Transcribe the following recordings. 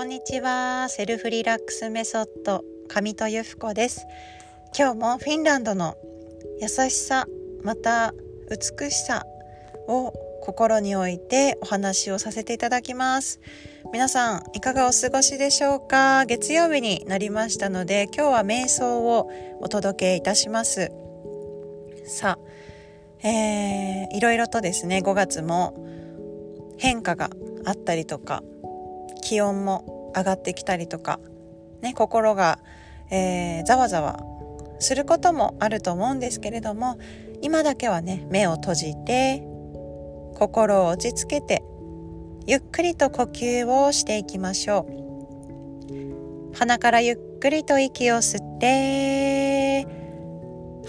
こんにちは。セルフリラックスメソッド上戸由布子です。今日もフィンランドの優しさまた美しさを心に置いてお話をさせていただきます。皆さんいかがお過ごしでしょうか？月曜日になりましたので今日は瞑想をお届けいたします。さあ、えー、いろいろとですね5月も変化があったりとか気温も上がってきたりとか、ね、心が、えー、ざわざわすることもあると思うんですけれども今だけはね目を閉じて心を落ち着けてゆっくりと呼吸をしていきましょう。鼻からゆっくりと息を吸って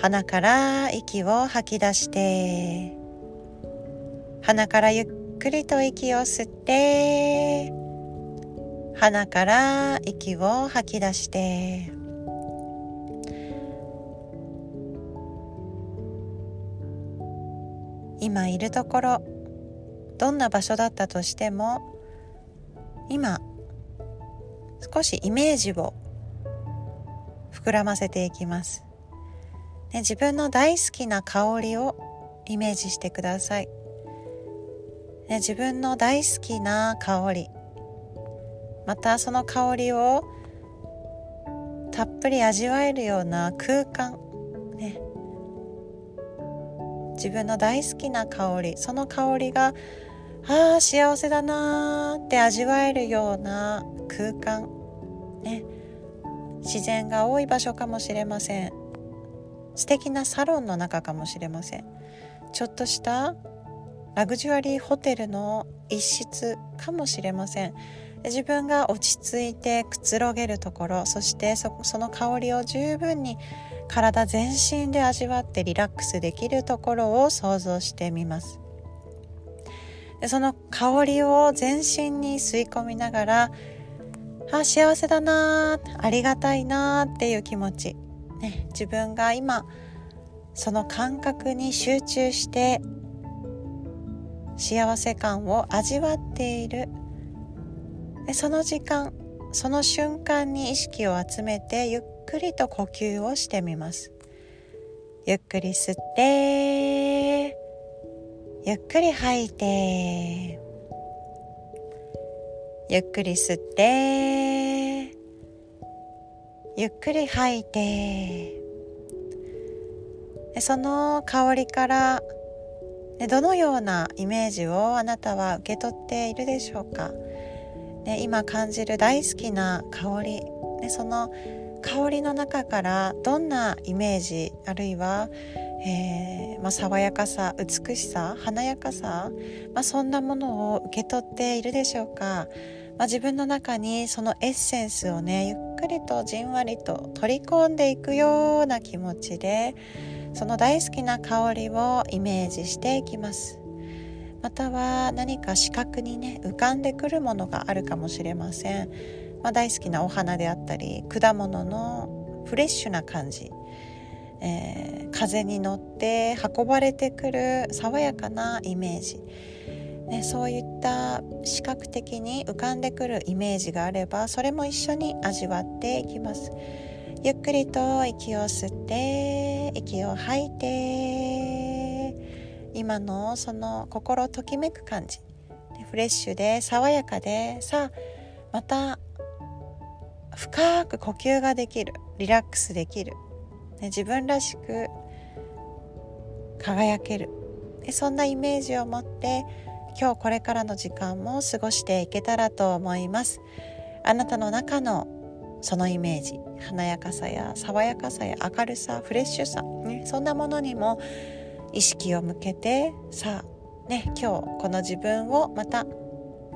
鼻から息を吐き出して鼻からゆっくりと息を吸って鼻から息を吐き出して。今いるところどんな場所だったとしても今少しイメージを膨らませていきます、ね、自分の大好きな香りをイメージしてください。ね、自分の大好きな香り。またその香りをたっぷり味わえるような空間、ね、自分の大好きな香りその香りがああ幸せだなーって味わえるような空間、ね、自然が多い場所かもしれません。素敵なサロンの中かもしれません。ちょっとしたラグジュアリーホテルの一室かもしれません。自分が落ち着いてくつろげるところそしてその香りを十分に体全身で味わってリラックスできるところを想像してみます。でその香りを全身に吸い込みながらあ幸せだなありがたいなっていう気持ち、ね、自分が今その感覚に集中して幸せ感を味わっている。でその時間その瞬間に意識を集めてゆっくりと呼吸をしてみます。ゆっくり吸ってゆっくり吐いてゆっくり吸ってゆっくり吐いて。その香りからでどのようなイメージをあなたは受け取っているでしょうか、で今感じる大好きな香りでその香りの中からどんなイメージあるいは、えー、まあ、爽やかさ美しさ華やかさ、まあ、そんなものを受け取っているでしょうか、まあ、自分の中にそのエッセンスをねゆっくりとじんわりと取り込んでいくような気持ちでその大好きな香りをイメージしていきます。または何か視覚にね浮かんでくるものがあるかもしれません、まあ、大好きなお花であったり果物のフレッシュな感じ、えー、風に乗って運ばれてくる爽やかなイメージ。ね、そういった視覚的に浮かんでくるイメージがあればそれも一緒に味わっていきます。ゆっくりと息を吸って息を吐いて今のその心ときめく感じ。フレッシュで爽やかでさあまた深く呼吸ができるリラックスできる、ね、自分らしく輝ける。でそんなイメージを持って今日これからの時間も過ごしていけたらと思いますあなたの中のそのイメージ華やかさや爽やかさや明るさフレッシュさ、ね、そんなものにも意識を向けてさあね今日この自分をまた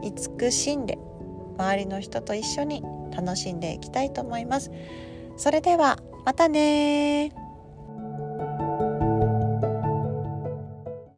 慈しんで周りの人と一緒に楽しんでいきたいと思います。それではまたね